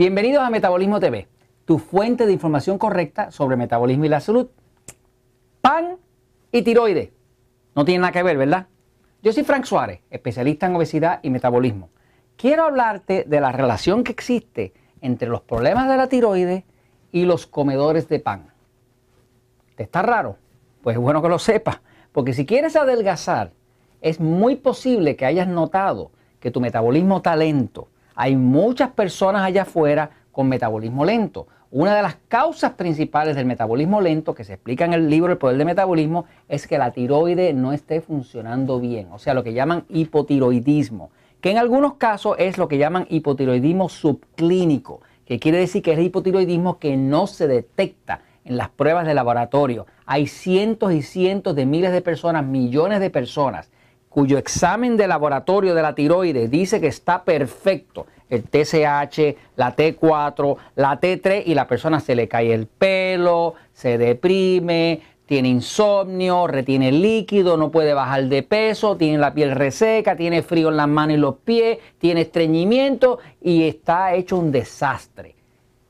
Bienvenidos a Metabolismo TV, tu fuente de información correcta sobre metabolismo y la salud. Pan y tiroides. No tienen nada que ver, ¿verdad? Yo soy Frank Suárez, especialista en obesidad y metabolismo. Quiero hablarte de la relación que existe entre los problemas de la tiroides y los comedores de pan. ¿Te está raro? Pues es bueno que lo sepas, porque si quieres adelgazar, es muy posible que hayas notado que tu metabolismo está lento. Hay muchas personas allá afuera con metabolismo lento. Una de las causas principales del metabolismo lento, que se explica en el libro El Poder del Metabolismo, es que la tiroide no esté funcionando bien, o sea, lo que llaman hipotiroidismo, que en algunos casos es lo que llaman hipotiroidismo subclínico, que quiere decir que es el hipotiroidismo que no se detecta en las pruebas de laboratorio. Hay cientos y cientos de miles de personas, millones de personas cuyo examen de laboratorio de la tiroides dice que está perfecto, el TSH, la T4, la T3 y la persona se le cae el pelo, se deprime, tiene insomnio, retiene líquido, no puede bajar de peso, tiene la piel reseca, tiene frío en las manos y los pies, tiene estreñimiento y está hecho un desastre.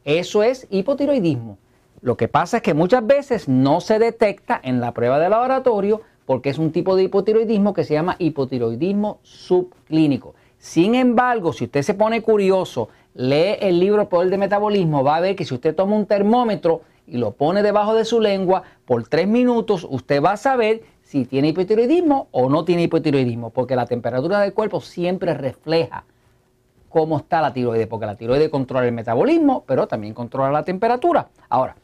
Eso es hipotiroidismo. Lo que pasa es que muchas veces no se detecta en la prueba de laboratorio porque es un tipo de hipotiroidismo que se llama hipotiroidismo subclínico. Sin embargo, si usted se pone curioso, lee el libro Poder de Metabolismo, va a ver que si usted toma un termómetro y lo pone debajo de su lengua por tres minutos, usted va a saber si tiene hipotiroidismo o no tiene hipotiroidismo, porque la temperatura del cuerpo siempre refleja cómo está la tiroide, porque la tiroide controla el metabolismo, pero también controla la temperatura. Ahora,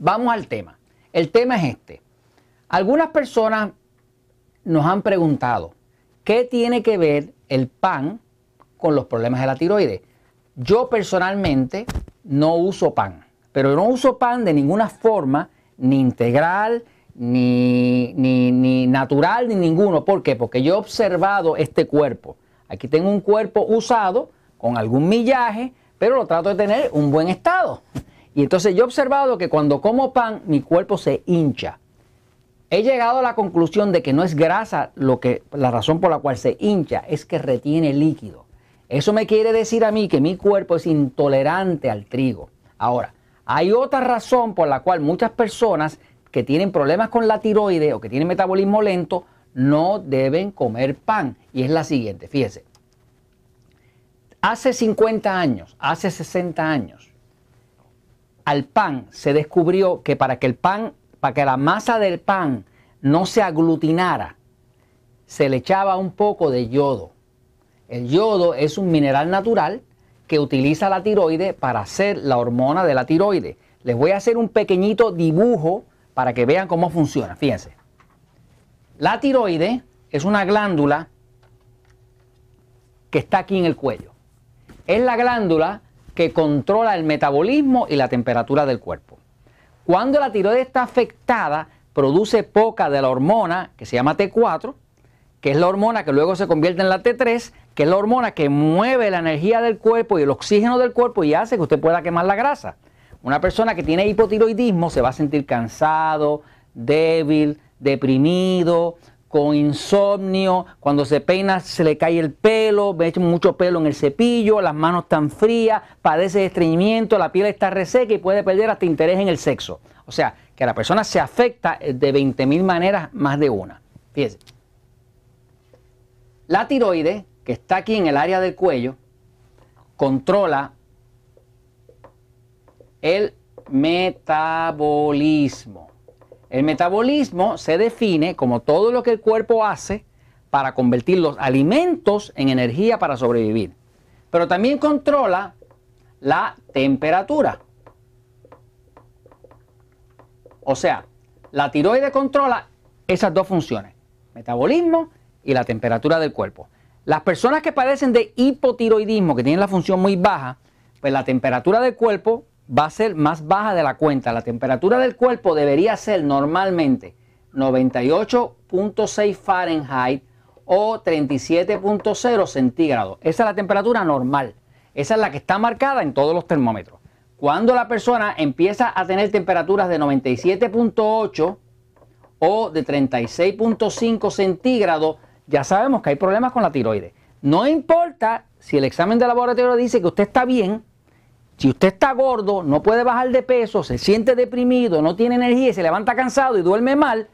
vamos al tema. El tema es este. Algunas personas nos han preguntado, ¿qué tiene que ver el pan con los problemas de la tiroides? Yo personalmente no uso pan, pero no uso pan de ninguna forma, ni integral, ni, ni, natural, ni ninguno. ¿Por qué? Porque yo he observado este cuerpo. Aquí tengo un cuerpo usado con algún millaje, pero lo trato de tener un buen estado. Y entonces yo he observado que cuando como pan, mi cuerpo se hincha. He llegado a la conclusión de que no es grasa lo que, la razón por la cual se hincha, es que retiene líquido. Eso me quiere decir a mí que mi cuerpo es intolerante al trigo. Ahora, hay otra razón por la cual muchas personas que tienen problemas con la tiroide o que tienen metabolismo lento no deben comer pan. Y es la siguiente, fíjese. Hace 50 años, hace 60 años, al pan se descubrió que para que el pan para que la masa del pan no se aglutinara, se le echaba un poco de yodo. El yodo es un mineral natural que utiliza la tiroide para hacer la hormona de la tiroide. Les voy a hacer un pequeñito dibujo para que vean cómo funciona. Fíjense. La tiroide es una glándula que está aquí en el cuello. Es la glándula que controla el metabolismo y la temperatura del cuerpo. Cuando la tiroides está afectada, produce poca de la hormona que se llama T4, que es la hormona que luego se convierte en la T3, que es la hormona que mueve la energía del cuerpo y el oxígeno del cuerpo y hace que usted pueda quemar la grasa. Una persona que tiene hipotiroidismo se va a sentir cansado, débil, deprimido, con insomnio, cuando se peina se le cae el pelo, ve mucho pelo en el cepillo, las manos están frías, padece de estreñimiento, la piel está reseca y puede perder hasta interés en el sexo. O sea, que la persona se afecta de 20.000 maneras más de una. Fíjense. La tiroide, que está aquí en el área del cuello, controla el metabolismo. El metabolismo se define como todo lo que el cuerpo hace para convertir los alimentos en energía para sobrevivir. Pero también controla la temperatura. O sea, la tiroide controla esas dos funciones, metabolismo y la temperatura del cuerpo. Las personas que padecen de hipotiroidismo, que tienen la función muy baja, pues la temperatura del cuerpo va a ser más baja de la cuenta. La temperatura del cuerpo debería ser normalmente 98.6 Fahrenheit o 37.0 centígrados. Esa es la temperatura normal. Esa es la que está marcada en todos los termómetros. Cuando la persona empieza a tener temperaturas de 97.8 o de 36.5 centígrados, ya sabemos que hay problemas con la tiroides. No importa si el examen de laboratorio dice que usted está bien, Si usted está gordo, no puede bajar de peso, se siente deprimido, no tiene energía y se levanta cansado y duerme mal,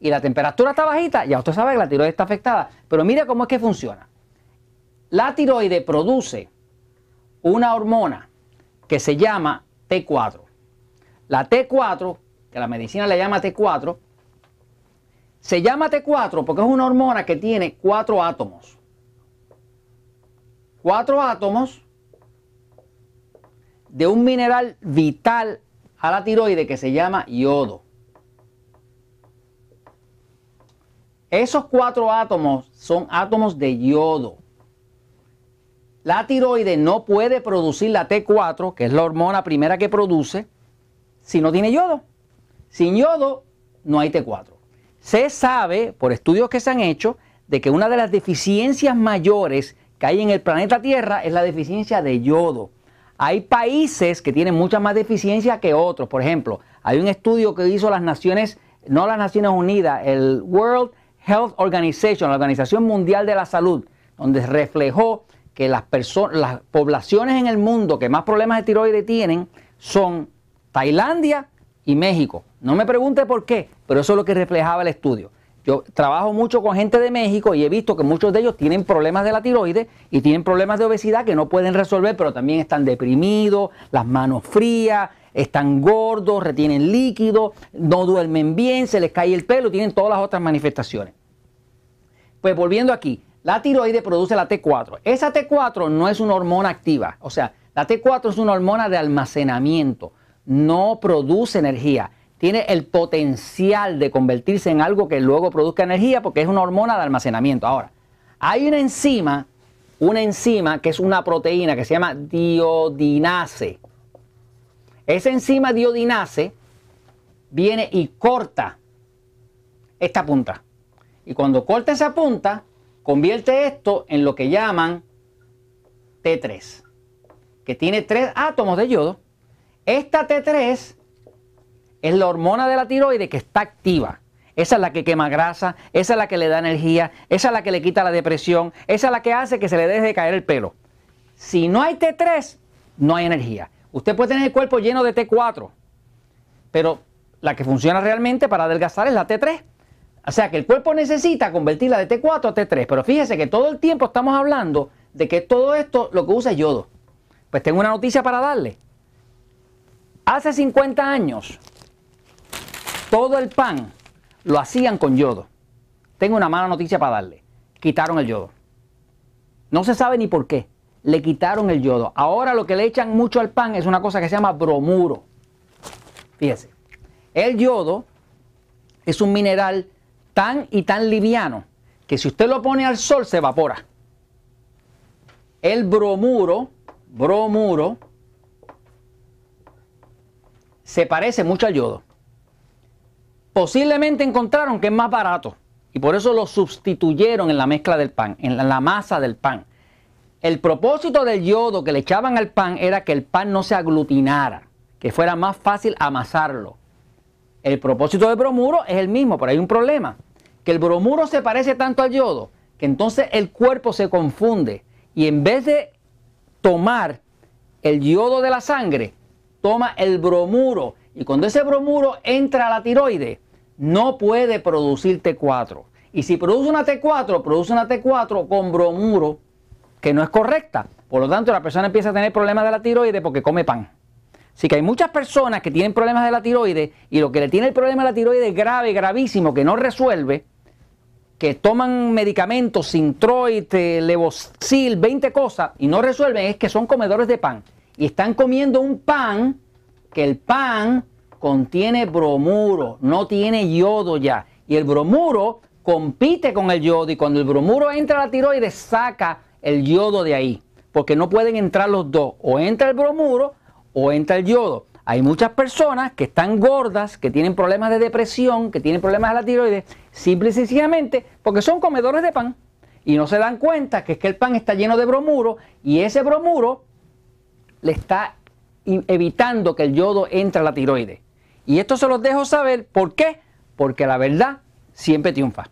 y la temperatura está bajita, ya usted sabe que la tiroides está afectada. Pero mire cómo es que funciona. La tiroide produce una hormona que se llama T4. La T4, que la medicina le llama T4, se llama T4 porque es una hormona que tiene cuatro átomos. Cuatro átomos de un mineral vital a la tiroide que se llama yodo. Esos cuatro átomos son átomos de yodo. La tiroide no puede producir la T4, que es la hormona primera que produce, si no tiene yodo. Sin yodo no hay T4. Se sabe, por estudios que se han hecho, de que una de las deficiencias mayores que hay en el planeta Tierra es la deficiencia de yodo. Hay países que tienen mucha más deficiencia que otros. Por ejemplo, hay un estudio que hizo las Naciones, no las Naciones Unidas, el World Health Organization, la Organización Mundial de la Salud, donde reflejó que las, las poblaciones en el mundo que más problemas de tiroides tienen son Tailandia y México. No me pregunte por qué, pero eso es lo que reflejaba el estudio. Yo trabajo mucho con gente de México y he visto que muchos de ellos tienen problemas de la tiroides y tienen problemas de obesidad que no pueden resolver, pero también están deprimidos, las manos frías, están gordos, retienen líquido, no duermen bien, se les cae el pelo, tienen todas las otras manifestaciones. Pues volviendo aquí, la tiroide produce la T4. Esa T4 no es una hormona activa, o sea, la T4 es una hormona de almacenamiento no produce energía. Tiene el potencial de convertirse en algo que luego produzca energía porque es una hormona de almacenamiento. Ahora, hay una enzima, una enzima que es una proteína que se llama diodinase. Esa enzima diodinase viene y corta esta punta. Y cuando corta esa punta, convierte esto en lo que llaman T3, que tiene tres átomos de yodo esta T3 es la hormona de la tiroide que está activa. Esa es la que quema grasa, esa es la que le da energía, esa es la que le quita la depresión, esa es la que hace que se le deje de caer el pelo. Si no hay T3, no hay energía. Usted puede tener el cuerpo lleno de T4, pero la que funciona realmente para adelgazar es la T3. O sea que el cuerpo necesita convertirla de T4 a T3. Pero fíjese que todo el tiempo estamos hablando de que todo esto lo que usa es yodo. Pues tengo una noticia para darle. Hace 50 años, todo el pan lo hacían con yodo. Tengo una mala noticia para darle. Quitaron el yodo. No se sabe ni por qué. Le quitaron el yodo. Ahora lo que le echan mucho al pan es una cosa que se llama bromuro. Fíjese. El yodo es un mineral tan y tan liviano que si usted lo pone al sol se evapora. El bromuro, bromuro, se parece mucho al yodo. Posiblemente encontraron que es más barato y por eso lo sustituyeron en la mezcla del pan, en la masa del pan. El propósito del yodo que le echaban al pan era que el pan no se aglutinara, que fuera más fácil amasarlo. El propósito del bromuro es el mismo, pero hay un problema, que el bromuro se parece tanto al yodo que entonces el cuerpo se confunde y en vez de tomar el yodo de la sangre, toma el bromuro y cuando ese bromuro entra a la tiroide, no puede producir T4. Y si produce una T4, produce una T4 con bromuro que no es correcta. Por lo tanto, la persona empieza a tener problemas de la tiroide porque come pan. Así que hay muchas personas que tienen problemas de la tiroide y lo que le tiene el problema de la tiroide grave, gravísimo, que no resuelve, que toman medicamentos, Sintroid, Levocil, 20 cosas y no resuelven, es que son comedores de pan y están comiendo un pan que el pan contiene bromuro, no tiene yodo ya. Y el bromuro compite con el yodo y cuando el bromuro entra a la tiroides saca el yodo de ahí, porque no pueden entrar los dos, o entra el bromuro o entra el yodo. Hay muchas personas que están gordas, que tienen problemas de depresión, que tienen problemas de la tiroides, simple y sencillamente porque son comedores de pan y no se dan cuenta que es que el pan está lleno de bromuro y ese bromuro le está evitando que el yodo entre a la tiroides. Y esto se los dejo saber, ¿por qué? Porque la verdad siempre triunfa.